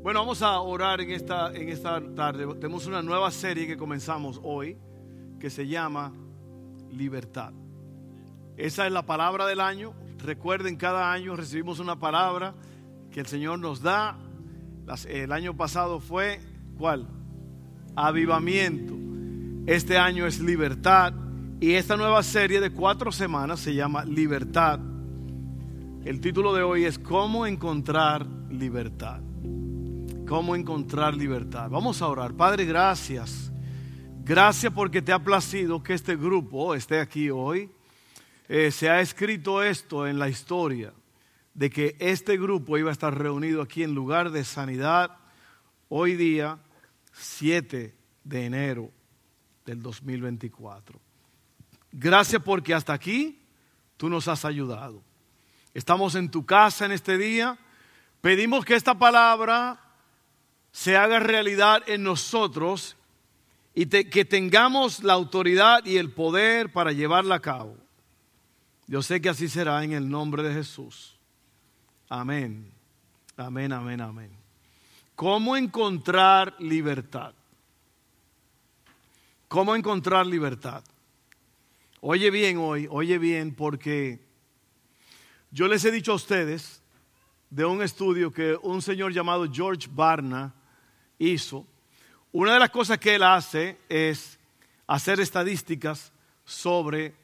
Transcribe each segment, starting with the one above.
Bueno, vamos a orar en esta, en esta tarde. Tenemos una nueva serie que comenzamos hoy que se llama Libertad. Esa es la palabra del año. Recuerden, cada año recibimos una palabra que el Señor nos da. el año pasado fue, ¿cuál? Avivamiento. Este año es libertad. Y esta nueva serie de cuatro semanas se llama Libertad. El título de hoy es ¿Cómo encontrar libertad? ¿Cómo encontrar libertad? Vamos a orar. Padre, gracias. Gracias porque te ha placido que este grupo esté aquí hoy. Eh, se ha escrito esto en la historia de que este grupo iba a estar reunido aquí en lugar de sanidad hoy día 7 de enero del 2024. Gracias porque hasta aquí tú nos has ayudado. Estamos en tu casa en este día. Pedimos que esta palabra se haga realidad en nosotros y que tengamos la autoridad y el poder para llevarla a cabo. Yo sé que así será en el nombre de Jesús. Amén. Amén, amén, amén. ¿Cómo encontrar libertad? ¿Cómo encontrar libertad? Oye bien hoy, oye bien, porque yo les he dicho a ustedes de un estudio que un señor llamado George Barna hizo, una de las cosas que él hace es hacer estadísticas sobre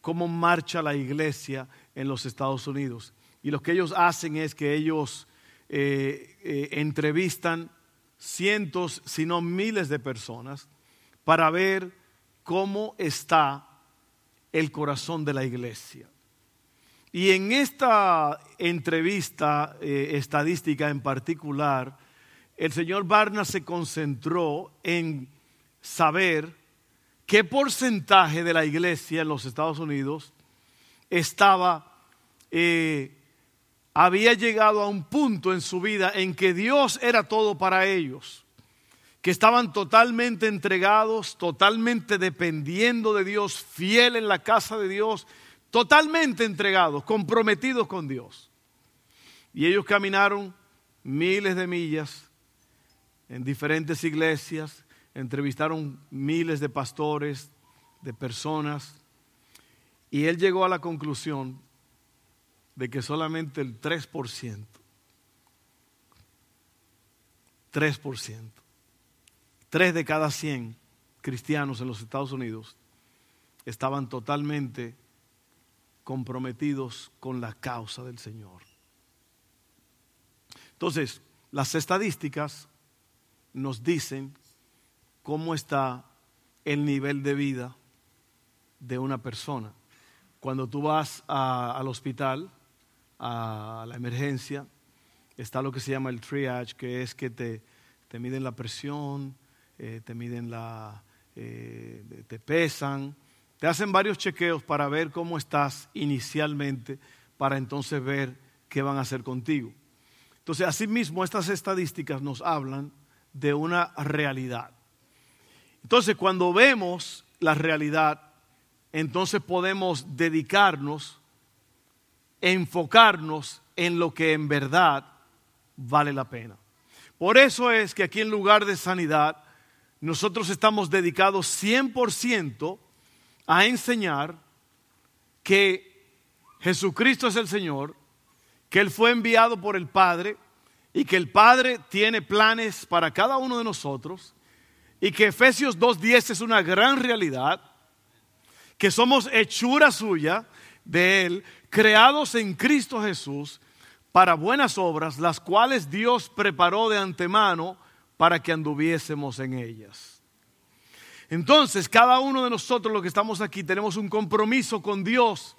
cómo marcha la iglesia en los Estados Unidos. Y lo que ellos hacen es que ellos eh, eh, entrevistan cientos, si no miles de personas para ver cómo está el corazón de la iglesia. Y en esta entrevista eh, estadística en particular, el señor Barna se concentró en saber qué porcentaje de la iglesia en los Estados Unidos estaba, eh, había llegado a un punto en su vida en que Dios era todo para ellos, que estaban totalmente entregados, totalmente dependiendo de Dios, fiel en la casa de Dios, totalmente entregados, comprometidos con Dios. Y ellos caminaron miles de millas en diferentes iglesias, entrevistaron miles de pastores, de personas, y él llegó a la conclusión de que solamente el 3%, 3%, 3 de cada 100 cristianos en los Estados Unidos estaban totalmente comprometidos con la causa del Señor. Entonces, las estadísticas nos dicen cómo está el nivel de vida de una persona. Cuando tú vas al hospital, a la emergencia, está lo que se llama el triage, que es que te, te miden la presión, eh, te miden la, eh, te pesan, te hacen varios chequeos para ver cómo estás inicialmente, para entonces ver qué van a hacer contigo. Entonces, asimismo, estas estadísticas nos hablan de una realidad. Entonces, cuando vemos la realidad, entonces podemos dedicarnos, enfocarnos en lo que en verdad vale la pena. Por eso es que aquí en lugar de sanidad, nosotros estamos dedicados 100% a enseñar que Jesucristo es el Señor, que Él fue enviado por el Padre, y que el Padre tiene planes para cada uno de nosotros y que Efesios 2.10 es una gran realidad, que somos hechura suya de Él, creados en Cristo Jesús para buenas obras, las cuales Dios preparó de antemano para que anduviésemos en ellas. Entonces, cada uno de nosotros los que estamos aquí tenemos un compromiso con Dios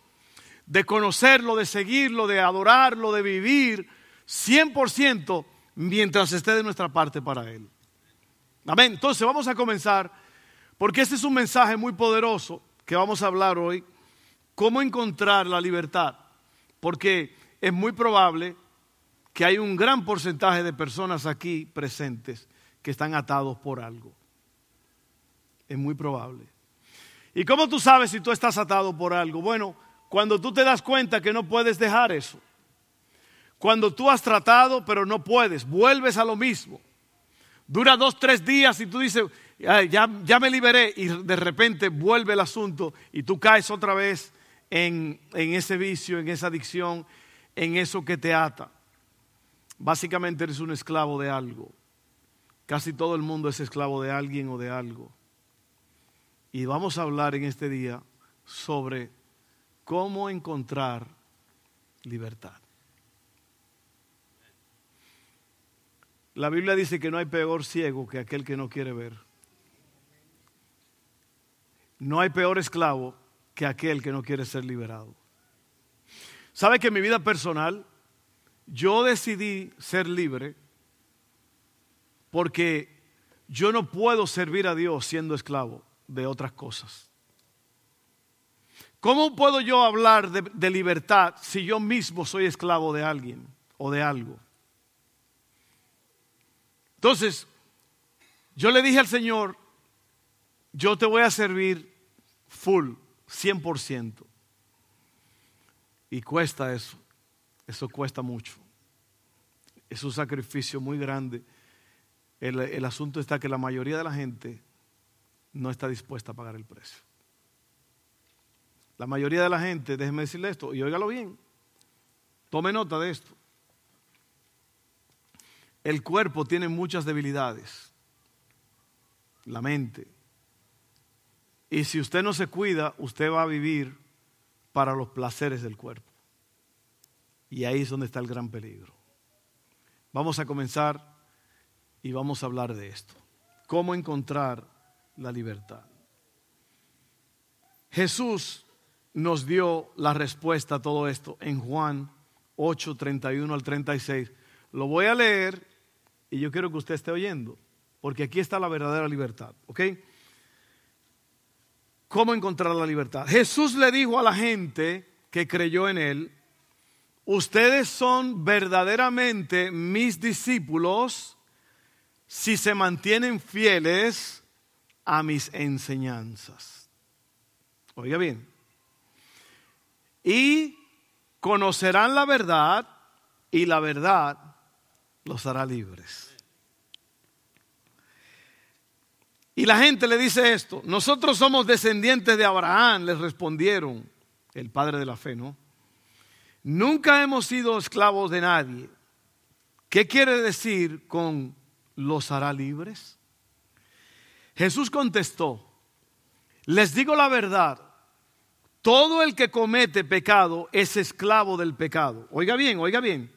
de conocerlo, de seguirlo, de adorarlo, de vivir 100% mientras esté de nuestra parte para Él. Amén. Entonces vamos a comenzar porque este es un mensaje muy poderoso que vamos a hablar hoy. ¿Cómo encontrar la libertad? Porque es muy probable que hay un gran porcentaje de personas aquí presentes que están atados por algo. Es muy probable. ¿Y cómo tú sabes si tú estás atado por algo? Bueno, cuando tú te das cuenta que no puedes dejar eso. Cuando tú has tratado pero no puedes, vuelves a lo mismo. Dura dos, tres días y tú dices, ya, ya me liberé y de repente vuelve el asunto y tú caes otra vez en, en ese vicio, en esa adicción, en eso que te ata. Básicamente eres un esclavo de algo. Casi todo el mundo es esclavo de alguien o de algo. Y vamos a hablar en este día sobre cómo encontrar libertad. La Biblia dice que no hay peor ciego que aquel que no quiere ver. No hay peor esclavo que aquel que no quiere ser liberado. ¿Sabe que en mi vida personal yo decidí ser libre porque yo no puedo servir a Dios siendo esclavo de otras cosas? ¿Cómo puedo yo hablar de, de, libertad si yo mismo soy esclavo de alguien o de algo? Entonces, yo le dije al Señor, yo te voy a servir full, 100%. Y cuesta eso, eso cuesta mucho. Es un sacrificio muy grande. El, el asunto está que la mayoría de la gente no está dispuesta a pagar el precio. La mayoría de la gente, déjeme decirle esto, y óigalo bien, tome nota de esto. El cuerpo tiene muchas debilidades, la mente. Y si usted no se cuida, usted va a vivir para los placeres del cuerpo. Y ahí es donde está el gran peligro. Vamos a comenzar y vamos a hablar de esto. ¿Cómo encontrar la libertad? Jesús nos dio la respuesta a todo esto en Juan 8, 31 al 36. Lo voy a leer y yo quiero que usted esté oyendo, porque aquí está la verdadera libertad, ¿ok? ¿Cómo encontrar la libertad? Jesús le dijo a la gente que creyó en él, ustedes son verdaderamente mis discípulos si se mantienen fieles a mis enseñanzas. Oiga bien, y conocerán la verdad y la verdad los hará libres. Y la gente le dice esto, nosotros somos descendientes de Abraham, les respondieron, el padre de la fe, ¿no? Nunca hemos sido esclavos de nadie. ¿Qué quiere decir con los hará libres? Jesús contestó, les digo la verdad, todo el que comete pecado es esclavo del pecado. Oiga bien, oiga bien.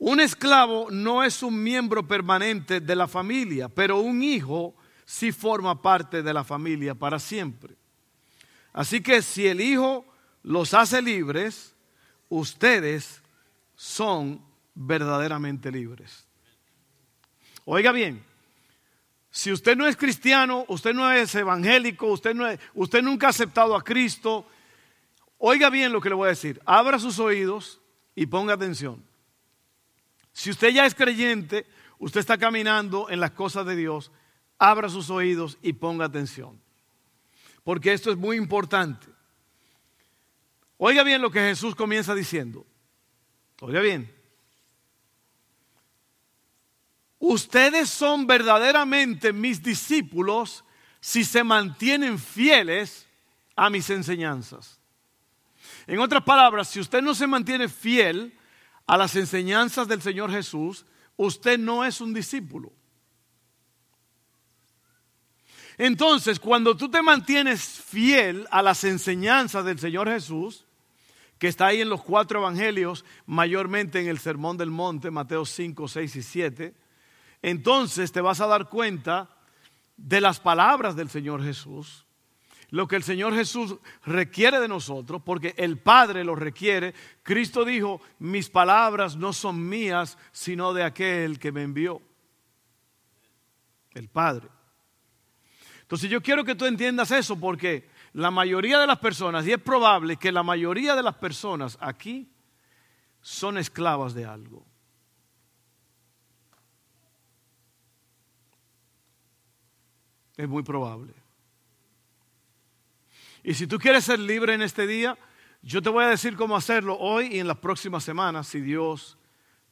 Un esclavo no es un miembro permanente de la familia, pero un hijo sí forma parte de la familia para siempre. Así que si el hijo los hace libres, ustedes son verdaderamente libres. Oiga bien, si usted no es cristiano, usted no es evangélico, usted, no usted nunca ha aceptado a Cristo, Oiga bien lo que le voy a decir. Abra sus oídos y ponga atención. Si usted ya es creyente, usted está caminando en las cosas de Dios, abra sus oídos y ponga atención. Porque esto es muy importante. Oiga bien lo que Jesús comienza diciendo. Oiga bien. Ustedes son verdaderamente mis discípulos si se mantienen fieles a mis enseñanzas. En otras palabras, si usted no se mantiene fiel a las enseñanzas del Señor Jesús, usted no es un discípulo. Entonces, cuando tú te mantienes fiel a las enseñanzas del Señor Jesús, que está ahí en los cuatro evangelios, mayormente en el Sermón del Monte, Mateo 5, 6 y 7, entonces te vas a dar cuenta de las palabras del Señor Jesús lo que el Señor Jesús requiere de nosotros, porque el Padre lo requiere. Cristo dijo, mis palabras no son mías, sino de aquel que me envió. El Padre. Entonces yo quiero que tú entiendas eso, porque la mayoría de las personas, y es probable que la mayoría de las personas aquí son esclavas de algo. Es muy probable. Y si tú quieres ser libre en este día, yo te voy a decir cómo hacerlo hoy y en las próximas semanas, si Dios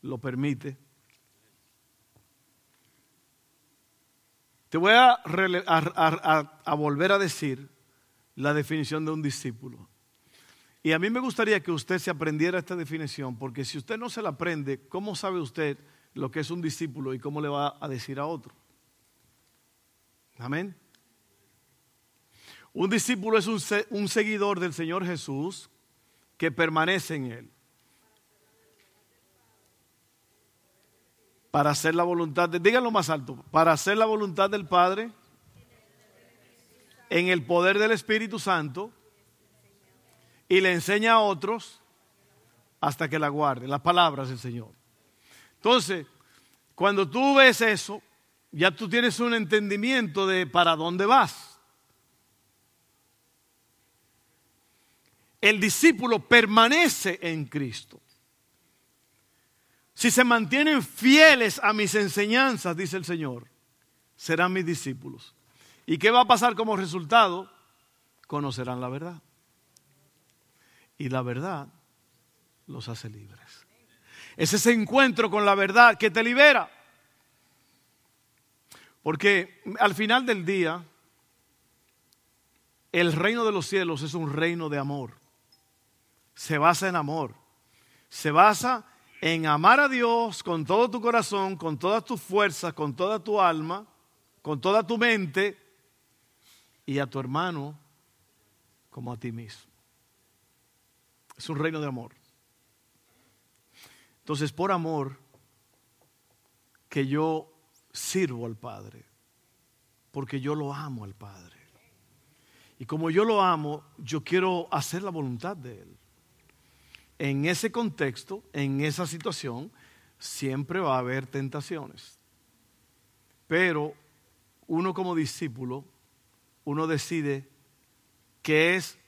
lo permite. Te voy a, volver a decir la definición de un discípulo. Y a mí me gustaría que usted se aprendiera esta definición, porque si usted no se la aprende, ¿cómo sabe usted lo que es un discípulo y cómo le va a decir a otro? Amén. Un discípulo es un, un seguidor del Señor Jesús que permanece en Él. Para hacer la voluntad, de, díganlo más alto, para hacer la voluntad del Padre en el poder del Espíritu Santo y le enseña a otros hasta que la guarden, las palabras del Señor. Entonces, cuando tú ves eso, ya tú tienes un entendimiento de para dónde vas. El discípulo permanece en Cristo. Si se mantienen fieles a mis enseñanzas, dice el Señor, serán mis discípulos. ¿Y qué va a pasar como resultado? Conocerán la verdad. Y la verdad los hace libres. Es ese encuentro con la verdad que te libera. Porque al final del día, el reino de los cielos es un reino de amor. Se basa en amor. Se basa en amar a Dios con todo tu corazón, con todas tus fuerzas, con toda tu alma, con toda tu mente y a tu hermano como a ti mismo. Es un reino de amor. Entonces, por amor que yo sirvo al Padre, porque yo lo amo al Padre. Y como yo lo amo, yo quiero hacer la voluntad de Él. En ese contexto, en esa situación, siempre va a haber tentaciones. Pero uno como discípulo, uno decide que es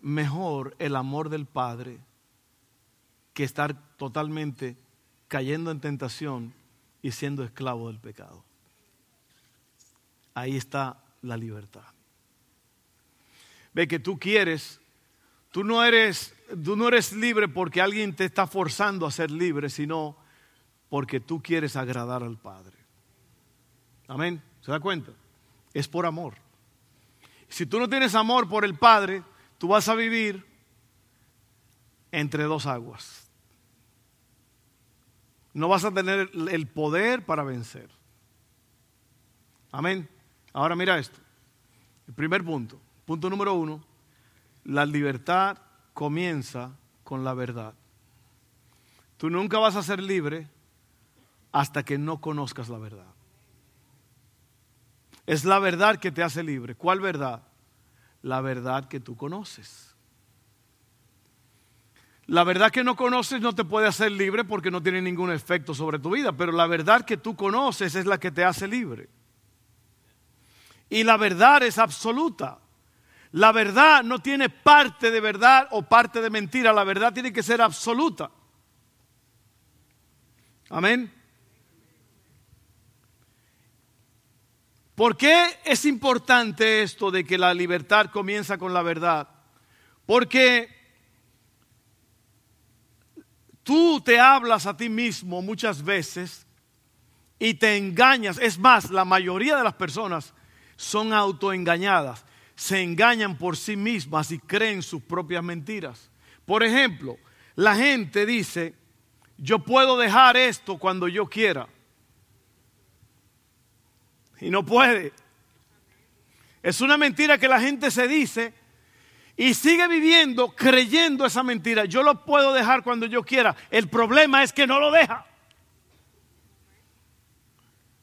mejor el amor del Padre que estar totalmente cayendo en tentación y siendo esclavo del pecado. Ahí está la libertad. Ve que tú quieres, tú no eres, tú no eres libre porque alguien te está forzando a ser libre, sino porque tú quieres agradar al Padre. Amén. ¿Se da cuenta? Es por amor. Si tú no tienes amor por el Padre, tú vas a vivir entre dos aguas no vas a tener el poder para vencer. Amén. Ahora mira esto. El primer punto. Punto número uno. La libertad comienza con la verdad. Tú nunca vas a ser libre hasta que no conozcas la verdad. Es la verdad que te hace libre. ¿Cuál verdad? La verdad que tú conoces. La verdad que no conoces no te puede hacer libre porque no tiene ningún efecto sobre tu vida, pero la verdad que tú conoces es la que te hace libre. Y la verdad es absoluta. La verdad no tiene parte de verdad o parte de mentira, la verdad tiene que ser absoluta. Amén. ¿Por qué es importante esto de que la libertad comienza con la verdad? Porque Tú te hablas a ti mismo muchas veces y te engañas. Es más, la mayoría de las personas son autoengañadas. Se engañan por sí mismas y creen sus propias mentiras. Por ejemplo, la gente dice, yo puedo dejar esto cuando yo quiera. Y no puede. Es una mentira que la gente se dice y sigue viviendo creyendo esa mentira. Yo lo puedo dejar cuando yo quiera. El problema es que no lo deja.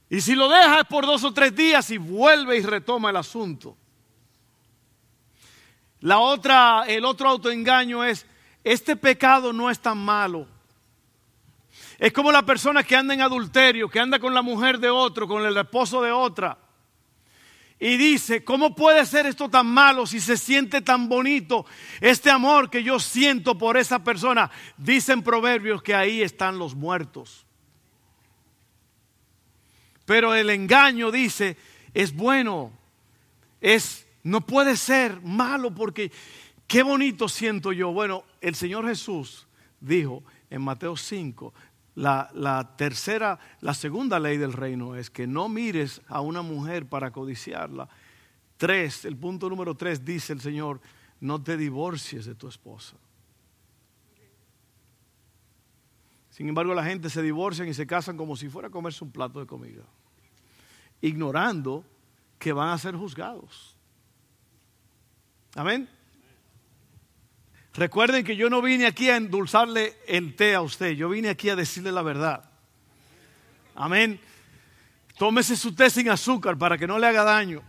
Y si lo deja es por dos o tres días y vuelve y retoma el asunto. La otra, el otro autoengaño es, este pecado no es tan malo. Es como la persona que anda en adulterio, que anda con la mujer de otro, con el esposo de otra y dice, ¿cómo puede ser esto tan malo si se siente tan bonito este amor que yo siento por esa persona? Dicen proverbios que ahí están los muertos. Pero el engaño dice, es bueno, es no puede ser malo porque qué bonito siento yo. Bueno, el Señor Jesús dijo en Mateo 5, La, tercera, la segunda ley del reino es que no mires a una mujer para codiciarla. Tres, el punto número tres dice el Señor, no te divorcies de tu esposa. Sin embargo, la gente se divorcia y se casan como si fuera a comerse un plato de comida, ignorando que van a ser juzgados. Amén. Recuerden que yo no vine aquí a endulzarle el té a usted, yo vine aquí a decirle la verdad. Amén. Tómese su té sin azúcar para que no le haga daño.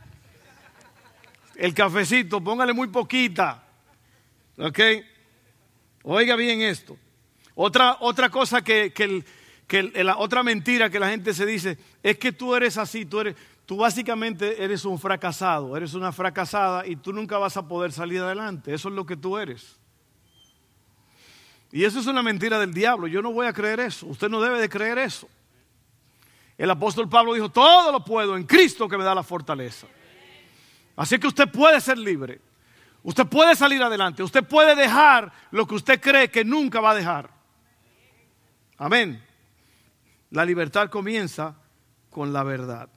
El cafecito, póngale muy poquita. ¿Ok? Oiga bien esto. Otra, otra cosa que, la otra mentira que la gente se dice es que tú eres así, tú, eres, tú básicamente eres un fracasado, eres una fracasada y tú nunca vas a poder salir adelante. Eso es lo que tú eres. Y eso es una mentira del diablo. Yo no voy a creer eso. Usted no debe de creer eso. El apóstol Pablo dijo, todo lo puedo en Cristo que me da la fortaleza. Así que usted puede ser libre. Usted puede salir adelante. Usted puede dejar lo que usted cree que nunca va a dejar. Amén. La libertad comienza con la verdad.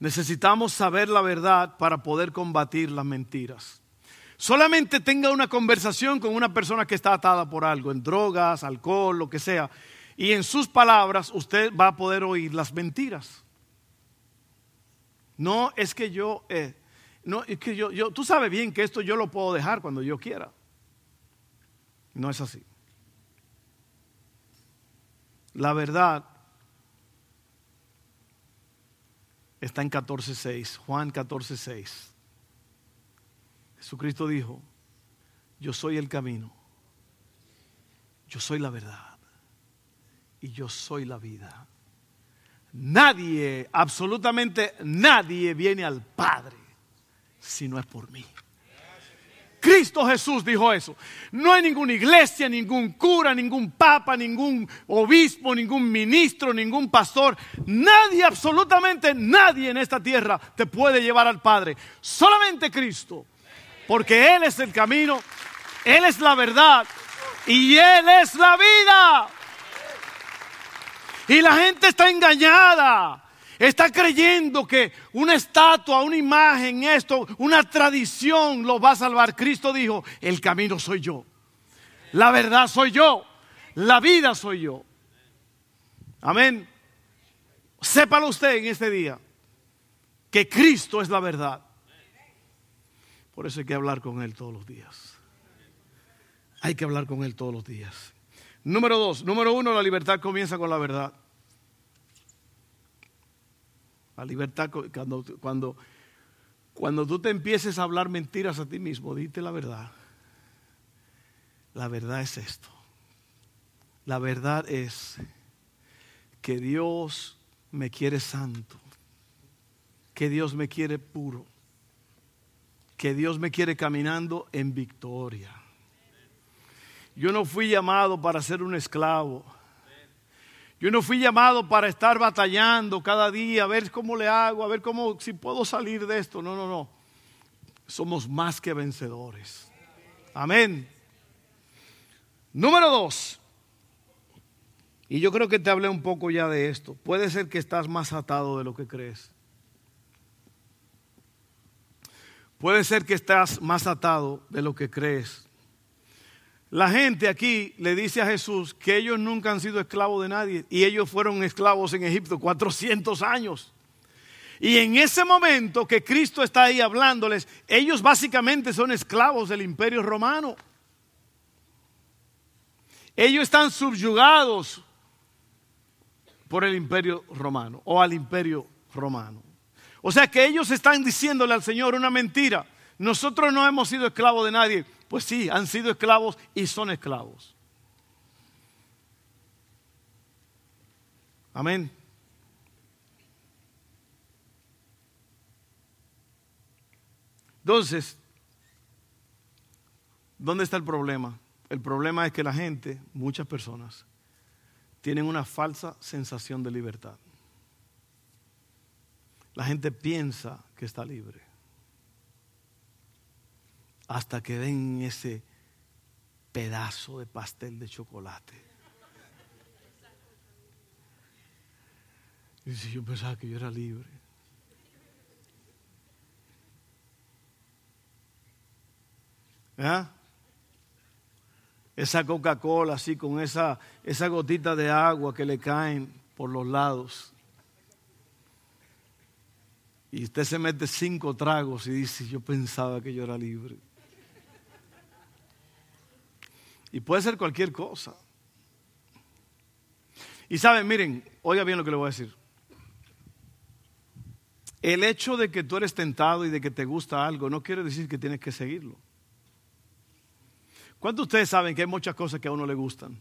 Necesitamos saber la verdad para poder combatir las mentiras. Solamente tenga una conversación con una persona que está atada por algo, en drogas, alcohol, lo que sea, y en sus palabras usted va a poder oír las mentiras. No es que yo, eh, no es que yo, yo, tú sabes bien que esto yo lo puedo dejar cuando yo quiera. No es así. La verdad está en 14.6, Juan 14.6. Jesucristo dijo, yo soy el camino, yo soy la verdad y yo soy la vida. Nadie, absolutamente nadie viene al Padre si no es por mí. Cristo Jesús dijo eso. No hay ninguna iglesia, ningún cura, ningún papa, ningún obispo, ningún ministro, ningún pastor. Nadie, absolutamente nadie en esta tierra te puede llevar al Padre. Solamente Cristo. Porque Él es el camino, Él es la verdad y Él es la vida. Y la gente está engañada. Está creyendo que una estatua, una imagen, esto, una tradición lo va a salvar. Cristo dijo, el camino soy yo. La verdad soy yo. La vida soy yo. Amén. Sépalo usted en este día que Cristo es la verdad. Por eso hay que hablar con Él todos los días. Hay que hablar con Él todos los días. Número dos, número uno, la libertad comienza con la verdad. La libertad, cuando, cuando, cuando tú te empieces a hablar mentiras a ti mismo, dite la verdad. La verdad es esto. La verdad es que Dios me quiere santo, que Dios me quiere puro, que Dios me quiere caminando en victoria. Yo no fui llamado para ser un esclavo. Yo no fui llamado para estar batallando cada día, a ver cómo le hago, a ver cómo, si puedo salir de esto. No, no, no. Somos más que vencedores. Amén. Número dos. Y yo creo que te hablé un poco ya de esto. Puede ser que estás más atado de lo que crees. Puede ser que estás más atado de lo que crees. La gente aquí le dice a Jesús que ellos nunca han sido esclavos de nadie y ellos fueron esclavos en Egipto 400 años. Y en ese momento que Cristo está ahí hablándoles, ellos básicamente son esclavos del imperio romano. Ellos están subyugados por el imperio romano o al imperio romano. O sea que ellos están diciéndole al Señor una mentira. Nosotros no hemos sido esclavos de nadie. Pues sí, han sido esclavos y son esclavos. Amén. Entonces, ¿dónde está el problema? El problema es que la gente, muchas personas, tienen una falsa sensación de libertad. La gente piensa que está libre hasta que den ese pedazo de pastel de chocolate. Y si yo pensaba que yo era libre. ¿Eh? Esa Coca-Cola así con esa, esa gotita de agua que le caen por los lados. Y usted se mete cinco tragos y dice, yo pensaba que yo era libre. Y puede ser cualquier cosa. Y saben, miren, oiga bien lo que le voy a decir. El hecho de que tú eres tentado y de que te gusta algo no quiere decir que tienes que seguirlo. ¿Cuántos de ustedes saben que hay muchas cosas que a uno le gustan?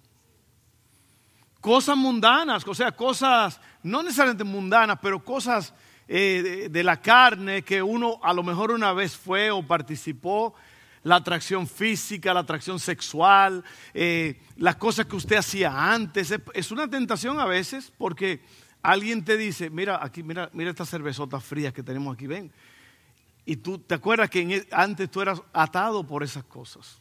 Cosas mundanas, o sea, cosas no necesariamente mundanas, pero cosas eh, de, la carne que uno a lo mejor una vez fue o participó, la atracción física, la atracción sexual, eh, las cosas que usted hacía antes. Es, una tentación a veces porque alguien te dice, mira, aquí, mira, mira estas cervezotas frías que tenemos aquí, ven. Y tú te acuerdas que e, antes tú eras atado por esas cosas.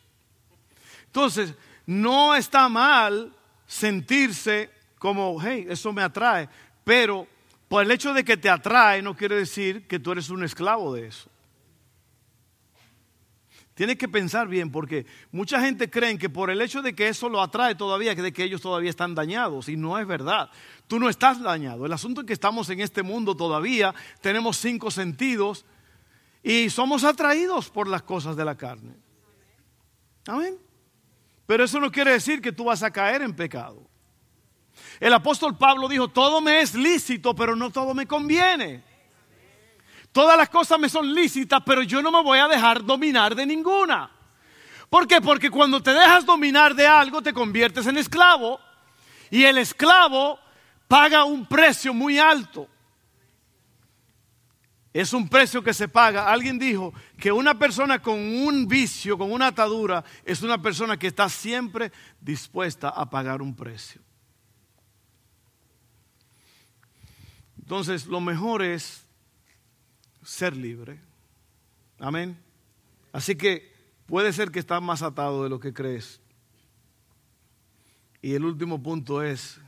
Entonces, no está mal sentirse como, hey, eso me atrae, pero por el hecho de que te atrae no quiere decir que tú eres un esclavo de eso. Tienes que pensar bien porque mucha gente cree que por el hecho de que eso lo atrae todavía, que de que ellos todavía están dañados y no es verdad. Tú no estás dañado. El asunto es que estamos en este mundo todavía, tenemos cinco sentidos y somos atraídos por las cosas de la carne. Amén. Pero eso no quiere decir que tú vas a caer en pecado. El apóstol Pablo dijo, todo me es lícito, pero no todo me conviene. Todas las cosas me son lícitas, pero yo no me voy a dejar dominar de ninguna. ¿Por qué? Porque cuando te dejas dominar de algo te conviertes en esclavo y el esclavo paga un precio muy alto. Es un precio que se paga. Alguien dijo que una persona con un vicio, con una atadura, es una persona que está siempre dispuesta a pagar un precio. Entonces, lo mejor es ser libre. Amén. Así que puede ser que estás más atado de lo que crees. Y el último punto es,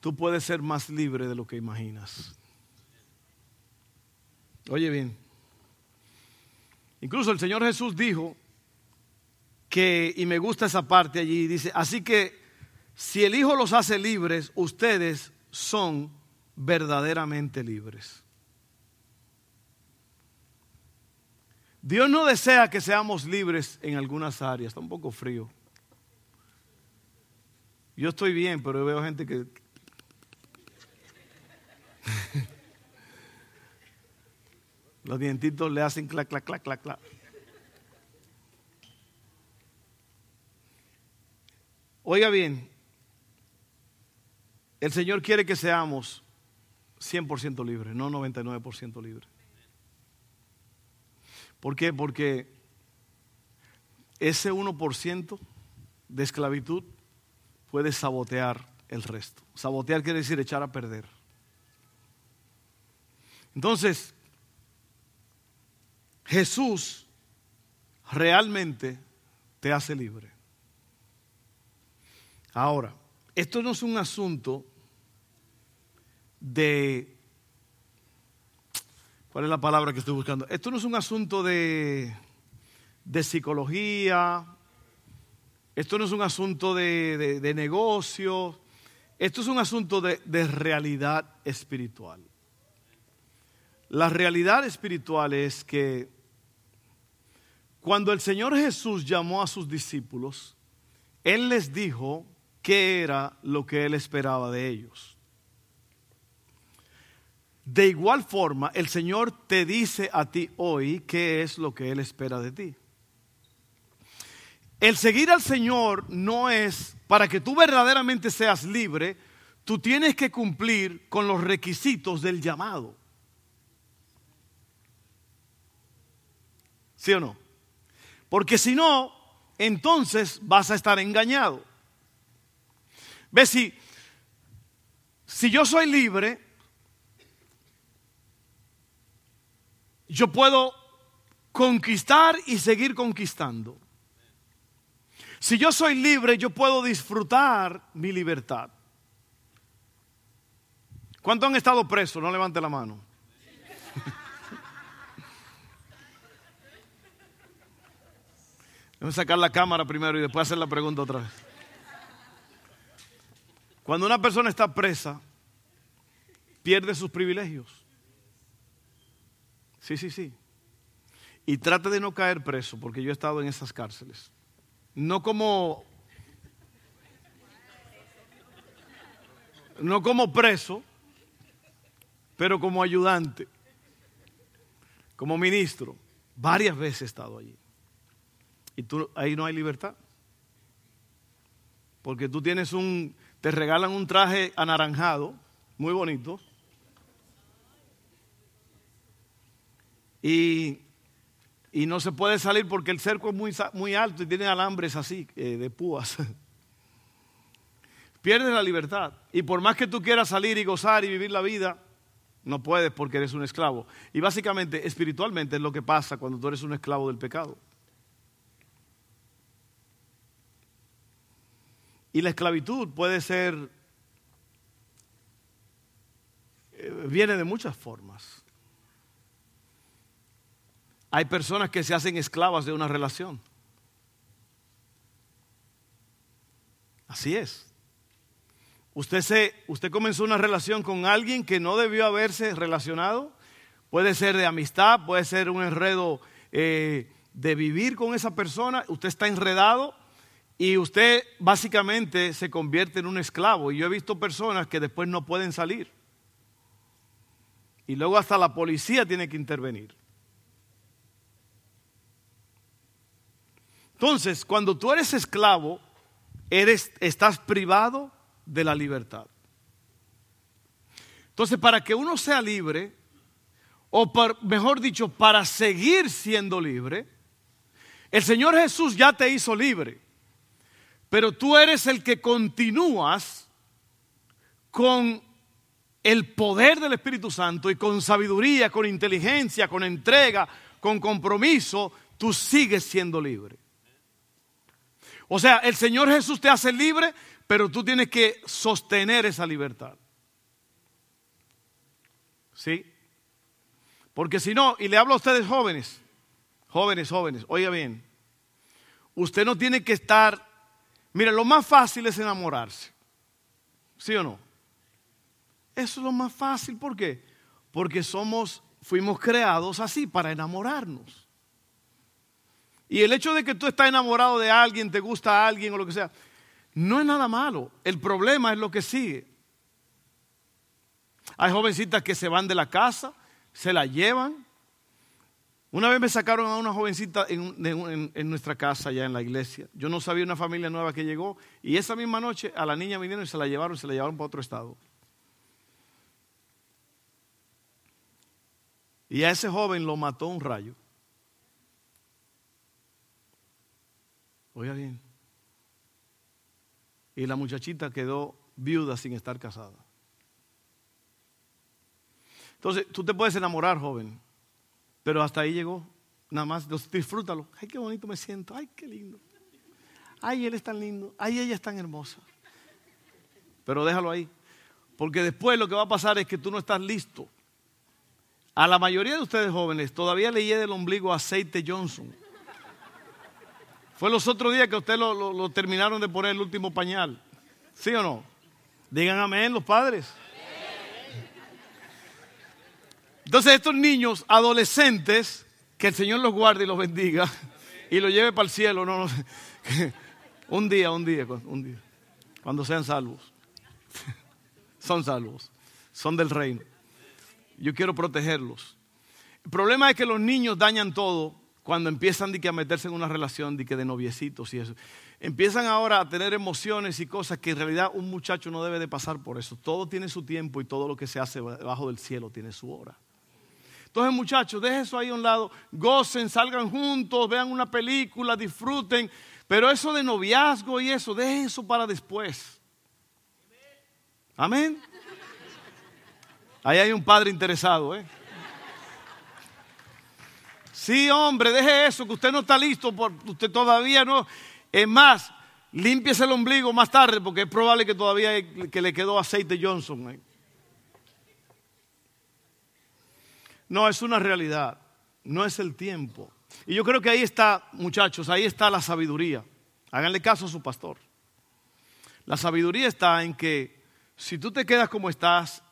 tú puedes ser más libre de lo que imaginas. Oye bien, incluso el Señor Jesús dijo que, y me gusta esa parte allí, dice, así que si el Hijo los hace libres, ustedes son verdaderamente libres. Dios no desea que seamos libres en algunas áreas, está un poco frío. Yo estoy bien, pero veo gente que... Los dientitos le hacen clac, clac, clac, clac, clac. Oiga bien, el Señor quiere que seamos 100% libres, no 99% libres. ¿Por qué? Porque ese 1% de esclavitud puede sabotear el resto. Sabotear quiere decir echar a perder. Entonces, Jesús realmente te hace libre. Ahora, esto no es un asunto de... ¿Cuál es la palabra que estoy buscando? Esto no es un asunto de, de psicología, esto no es un asunto de, de, negocio, esto es un asunto de, de realidad espiritual. La realidad espiritual es que cuando el Señor Jesús llamó a sus discípulos, Él les dijo qué era lo que Él esperaba de ellos. De igual forma, el Señor te dice a ti hoy qué es lo que Él espera de ti. El seguir al Señor no es para que tú verdaderamente seas libre, tú tienes que cumplir con los requisitos del llamado. ¿Sí o no? Porque si no, entonces vas a estar engañado. ¿Ves? Si, si yo soy libre, yo puedo conquistar y seguir conquistando. Si yo soy libre, yo puedo disfrutar mi libertad. ¿Cuántos han estado presos? No levante la mano. Vamos a sacar la cámara primero y después hacer la pregunta otra vez. Cuando una persona está presa, pierde sus privilegios. Sí, sí, sí. Y trate de no caer preso, porque yo he estado en esas cárceles. No como no como preso, pero como ayudante, como ministro. Varias veces he estado allí. Y tú, ahí no hay libertad. Porque tú tienes un, te regalan un traje anaranjado, muy bonito. Y, y no se puede salir porque el cerco es muy, muy alto y tiene alambres así, eh, de púas. Pierdes la libertad. Y por más que tú quieras salir y gozar y vivir la vida, no puedes porque eres un esclavo. Y básicamente, espiritualmente es lo que pasa cuando tú eres un esclavo del pecado. Y la esclavitud puede ser, eh, viene de muchas formas. Hay personas que se hacen esclavas de una relación. Así es. Usted, se, usted comenzó una relación con alguien que no debió haberse relacionado. Puede ser de amistad, puede ser un enredo eh, de vivir con esa persona. Usted está enredado y usted básicamente se convierte en un esclavo. Y yo he visto personas que después no pueden salir. Y luego hasta la policía tiene que intervenir. Entonces, cuando tú eres esclavo, eres, estás privado de la libertad. Entonces, para que uno sea libre, o mejor dicho, para seguir siendo libre, el Señor Jesús ya te hizo libre pero tú eres el que continúas con el poder del Espíritu Santo y con sabiduría, con inteligencia, con entrega, con compromiso, tú sigues siendo libre. O sea, el Señor Jesús te hace libre, pero tú tienes que sostener esa libertad. ¿Sí? Porque si no, y le hablo a ustedes jóvenes, jóvenes, jóvenes, oiga bien, usted no tiene que estar Mire, lo más fácil es enamorarse. ¿Sí o no? Eso es lo más fácil. ¿Por qué? Porque somos, fuimos creados así, para enamorarnos. Y el hecho de que tú estás enamorado de alguien, te gusta a alguien o lo que sea, no es nada malo. El problema es lo que sigue. Hay jovencitas que se van de la casa, se la llevan, una vez me sacaron a una jovencita en, nuestra casa, ya en la iglesia. Yo no sabía una familia nueva que llegó. Y esa misma noche a la niña vinieron y se la llevaron, se la llevaron para otro estado. Y a ese joven lo mató un rayo. Oiga bien. Y la muchachita quedó viuda sin estar casada. Entonces, tú te puedes enamorar, joven. Pero hasta ahí llegó. Nada más, disfrútalo. Ay, qué bonito me siento. Ay, qué lindo. Ay, él es tan lindo. Ay, ella es tan hermosa. Pero déjalo ahí. Porque después lo que va a pasar es que tú no estás listo. A la mayoría de ustedes jóvenes todavía le del ombligo aceite Johnson. Fue los otros días que ustedes lo, terminaron de poner el último pañal. ¿Sí o no? Digan amén los padres. Entonces estos niños, adolescentes, que el Señor los guarde y los bendiga y los lleve para el cielo, no, no, un día, un día, un día, cuando sean salvos. Son salvos, son del reino. Yo quiero protegerlos. El problema es que los niños dañan todo cuando empiezan a meterse en una relación de, de noviecitos y eso. Empiezan ahora a tener emociones y cosas que en realidad un muchacho no debe de pasar por eso. Todo tiene su tiempo y todo lo que se hace debajo del cielo tiene su hora. Entonces, muchachos, dejen eso ahí a un lado, gocen, salgan juntos, vean una película, disfruten. Pero eso de noviazgo y eso, dejen eso para después. Amén. Ahí hay un padre interesado, ¿eh? Sí, hombre, deje eso, que usted no está listo, porque usted todavía no. Es más, límpiese el ombligo más tarde, porque es probable que todavía que le quedó aceite Johnson. ¿eh? No, es una realidad, no es el tiempo. Y yo creo que ahí está, muchachos, ahí está la sabiduría. Háganle caso a su pastor. La sabiduría está en que si tú te quedas como estás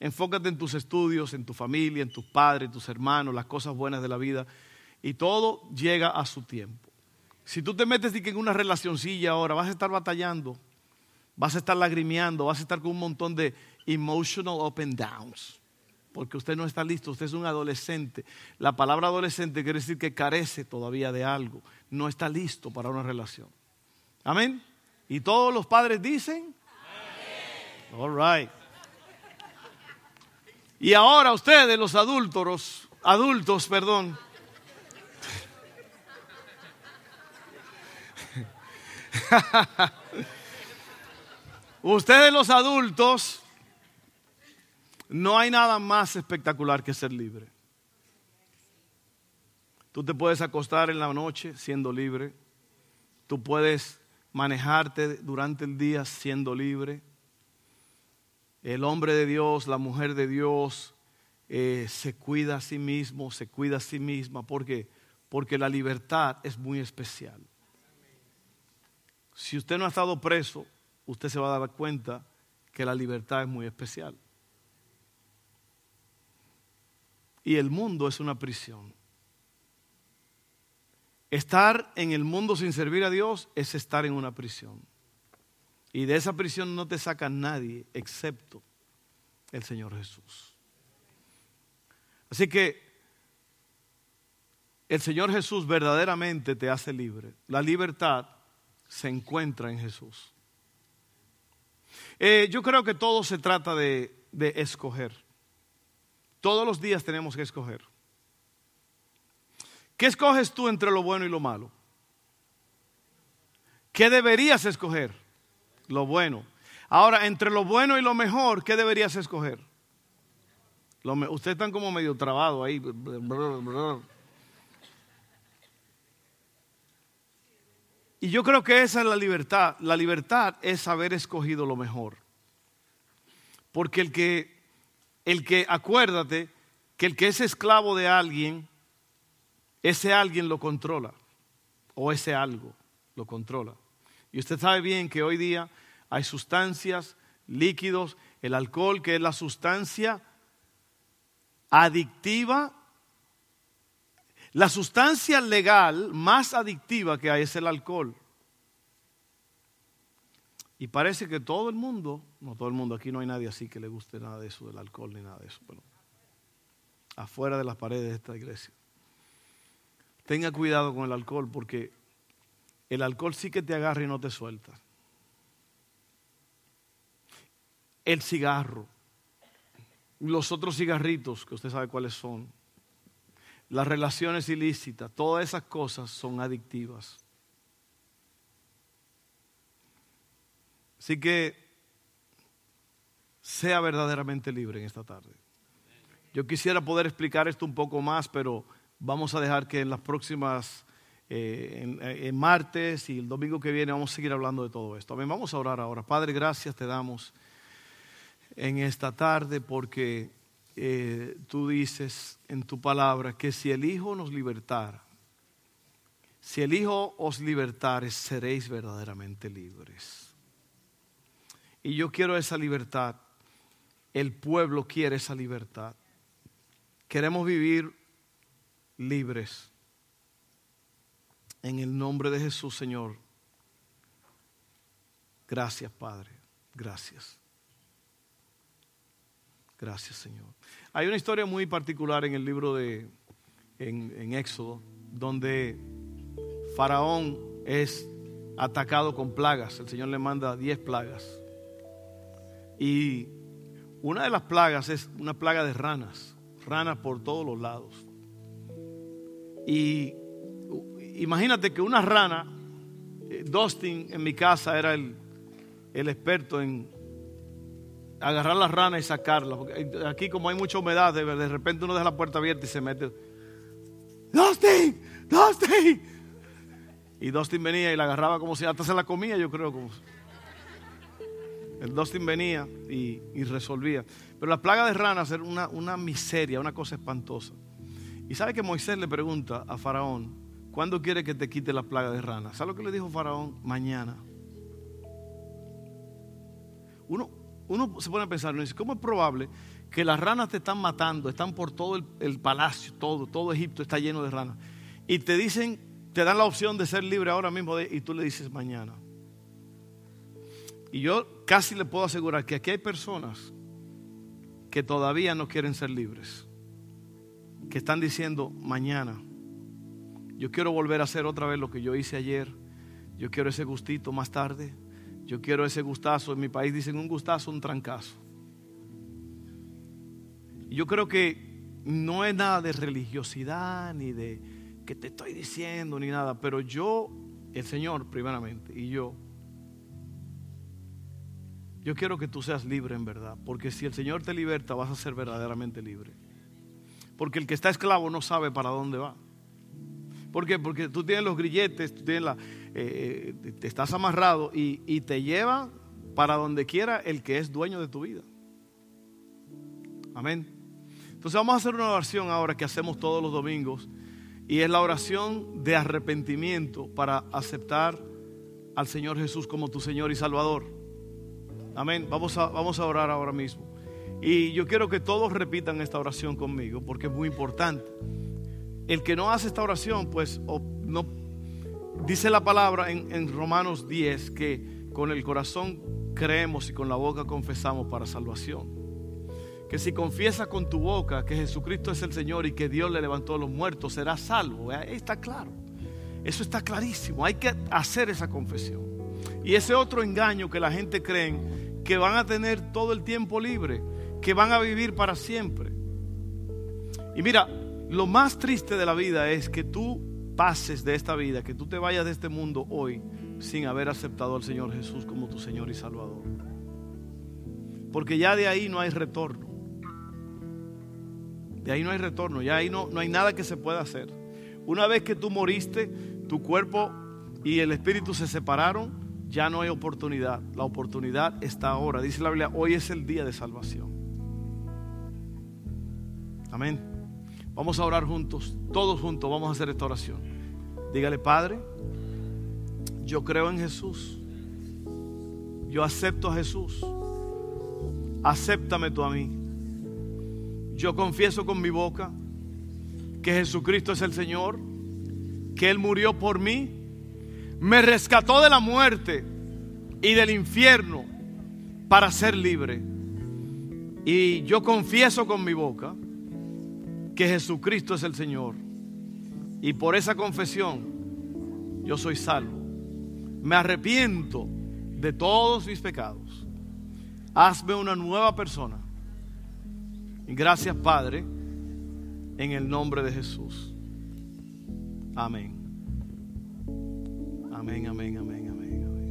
enfócate en tus estudios, en tu familia, en tus padres, tus hermanos, las cosas buenas de la vida, y todo llega a su tiempo. Si tú te metes en una relacioncilla ahora, vas a estar batallando, vas a estar lagrimeando, vas a estar con un montón de emotional up and downs porque usted no está listo, usted es un adolescente. La palabra adolescente quiere decir que carece todavía de algo, no está listo para una relación. Amén. Y todos los padres dicen, Amén. All right. Y ahora ustedes, los adultos, adultos, perdón. ustedes los adultos no hay nada más espectacular que ser libre. Tú te puedes acostar en la noche siendo libre. Tú puedes manejarte durante el día siendo libre. El hombre de Dios, la mujer de Dios, eh, se cuida a sí mismo, se cuida a sí misma. ¿Por qué? Porque la libertad es muy especial. Si usted no ha estado preso, usted se va a dar cuenta que la libertad es muy especial. y el mundo es una prisión. Estar en el mundo sin servir a Dios es estar en una prisión. Y de esa prisión no te saca nadie excepto el Señor Jesús. Así que el Señor Jesús verdaderamente te hace libre. La libertad se encuentra en Jesús. Eh, yo creo que todo se trata de, de escoger. Todos los días tenemos que escoger. ¿Qué escoges tú entre lo bueno y lo malo? ¿Qué deberías escoger? Lo bueno. Ahora, entre lo bueno y lo mejor, ¿qué deberías escoger? ustedes están como medio trabados ahí. Y yo creo que esa es la libertad. La libertad es haber escogido lo mejor. Porque el que el que, acuérdate, que el que es esclavo de alguien, ese alguien lo controla, o ese algo lo controla. Y usted sabe bien que hoy día hay sustancias, líquidos, el alcohol, que es la sustancia adictiva. La sustancia legal más adictiva que hay es el alcohol. Y parece que todo el mundo, no todo el mundo, aquí no hay nadie así que le guste nada de eso, del alcohol ni nada de eso, pero afuera de las paredes de esta iglesia. Tenga cuidado con el alcohol porque el alcohol sí que te agarra y no te suelta. El cigarro, los otros cigarritos que usted sabe cuáles son, las relaciones ilícitas, todas esas cosas son adictivas. Así que sea verdaderamente libre en esta tarde. Yo quisiera poder explicar esto un poco más, pero vamos a dejar que en las próximas, eh, en, martes y el domingo que viene, vamos a seguir hablando de todo esto. Amén, vamos a orar ahora. Padre, gracias te damos en esta tarde porque eh, tú dices en tu palabra que si el Hijo nos libertara, si el Hijo os libertare, seréis verdaderamente libres. Y yo quiero esa libertad. El pueblo quiere esa libertad. Queremos vivir libres. En el nombre de Jesús, Señor. Gracias, Padre. Gracias. Gracias, Señor. Hay una historia muy particular en el libro de en, Éxodo, donde Faraón es atacado con plagas. El Señor le manda diez plagas. Y una de las plagas es una plaga de ranas, ranas por todos los lados. Y imagínate que una rana, eh, Dustin en mi casa era el, experto en agarrar la rana y sacarla. Porque aquí como hay mucha humedad, de, repente uno deja la puerta abierta y se mete. Dustin, Dustin. Y Dustin venía y la agarraba como si hasta se la comía, yo creo. Como El Dustin venía y, resolvía. Pero la plaga de ranas era una, una miseria, una cosa espantosa. Y sabe que Moisés le pregunta a Faraón, ¿cuándo quiere que te quite la plaga de ranas? ¿Sabe lo que le dijo Faraón? Mañana. Uno, uno se pone a pensar, ¿cómo es probable que las ranas te están matando? Están por todo el, palacio, todo, todo Egipto está lleno de ranas. Y te dicen, te dan la opción de ser libre ahora mismo y tú le dices mañana. Y yo casi le puedo asegurar que aquí hay personas que todavía no quieren ser libres, que están diciendo mañana, yo quiero volver a hacer otra vez lo que yo hice ayer, yo quiero ese gustito más tarde, yo quiero ese gustazo, en mi país dicen un gustazo, un trancazo. Yo creo que no es nada de religiosidad ni de que te estoy diciendo ni nada, pero yo, el Señor primeramente, y yo, yo quiero que tú seas libre en verdad, porque si el Señor te liberta vas a ser verdaderamente libre. Porque el que está esclavo no sabe para dónde va. ¿Por qué? Porque tú tienes los grilletes, tú tienes la, eh, eh, te estás amarrado y, y te lleva para donde quiera el que es dueño de tu vida. Amén. Entonces vamos a hacer una oración ahora que hacemos todos los domingos y es la oración de arrepentimiento para aceptar al Señor Jesús como tu Señor y Salvador. Amén. Vamos a, vamos a orar ahora mismo. Y yo quiero que todos repitan esta oración conmigo porque es muy importante. El que no hace esta oración, pues no dice la palabra en, Romanos 10 que con el corazón creemos y con la boca confesamos para salvación. Que si confiesas con tu boca que Jesucristo es el Señor y que Dios le levantó a los muertos, serás salvo. Ahí está claro. Eso está clarísimo. Hay que hacer esa confesión. Y ese otro engaño que la gente cree que van a tener todo el tiempo libre, que van a vivir para siempre. Y mira, lo más triste de la vida es que tú pases de esta vida, que tú te vayas de este mundo hoy sin haber aceptado al Señor Jesús como tu Señor y Salvador. Porque ya de ahí no hay retorno. De ahí no hay retorno, ya ahí no, no hay nada que se pueda hacer. Una vez que tú moriste, tu cuerpo y el espíritu se separaron, ya no hay oportunidad. La oportunidad está ahora. Dice la Biblia, hoy es el día de salvación. Amén. Vamos a orar juntos, todos juntos, vamos a hacer esta oración. Dígale, Padre, yo creo en Jesús. Yo acepto a Jesús. Acéptame tú a mí. Yo confieso con mi boca que Jesucristo es el Señor, que Él murió por mí me rescató de la muerte y del infierno para ser libre. Y yo confieso con mi boca que Jesucristo es el Señor. Y por esa confesión yo soy salvo. Me arrepiento de todos mis pecados. Hazme una nueva persona. Gracias Padre, en el nombre de Jesús. Amén. Amén, amén, amén, amén, amén.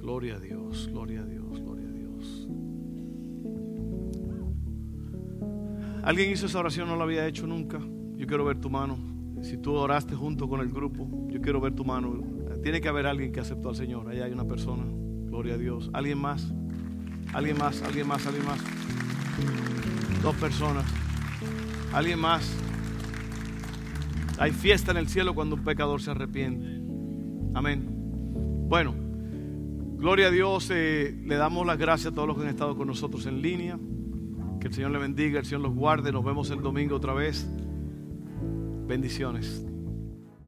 Gloria a Dios, gloria a Dios. ¿Alguien hizo esa oración? No la había hecho nunca. Yo quiero ver tu mano. Si tú oraste junto con el grupo, yo quiero ver tu mano. Tiene que haber alguien que aceptó al Señor. Allá hay una persona. Gloria a Dios. ¿Alguien más? ¿Alguien más? ¿Alguien más? ¿Alguien más? Dos personas. ¿Alguien más? Hay fiesta en el cielo cuando un pecador se arrepiente. Amén. Bueno, gloria a Dios. Eh, le damos las gracias a todos los que han estado con nosotros en línea. El Señor le bendiga, el Señor los guarde. Nos vemos el domingo otra vez. Bendiciones.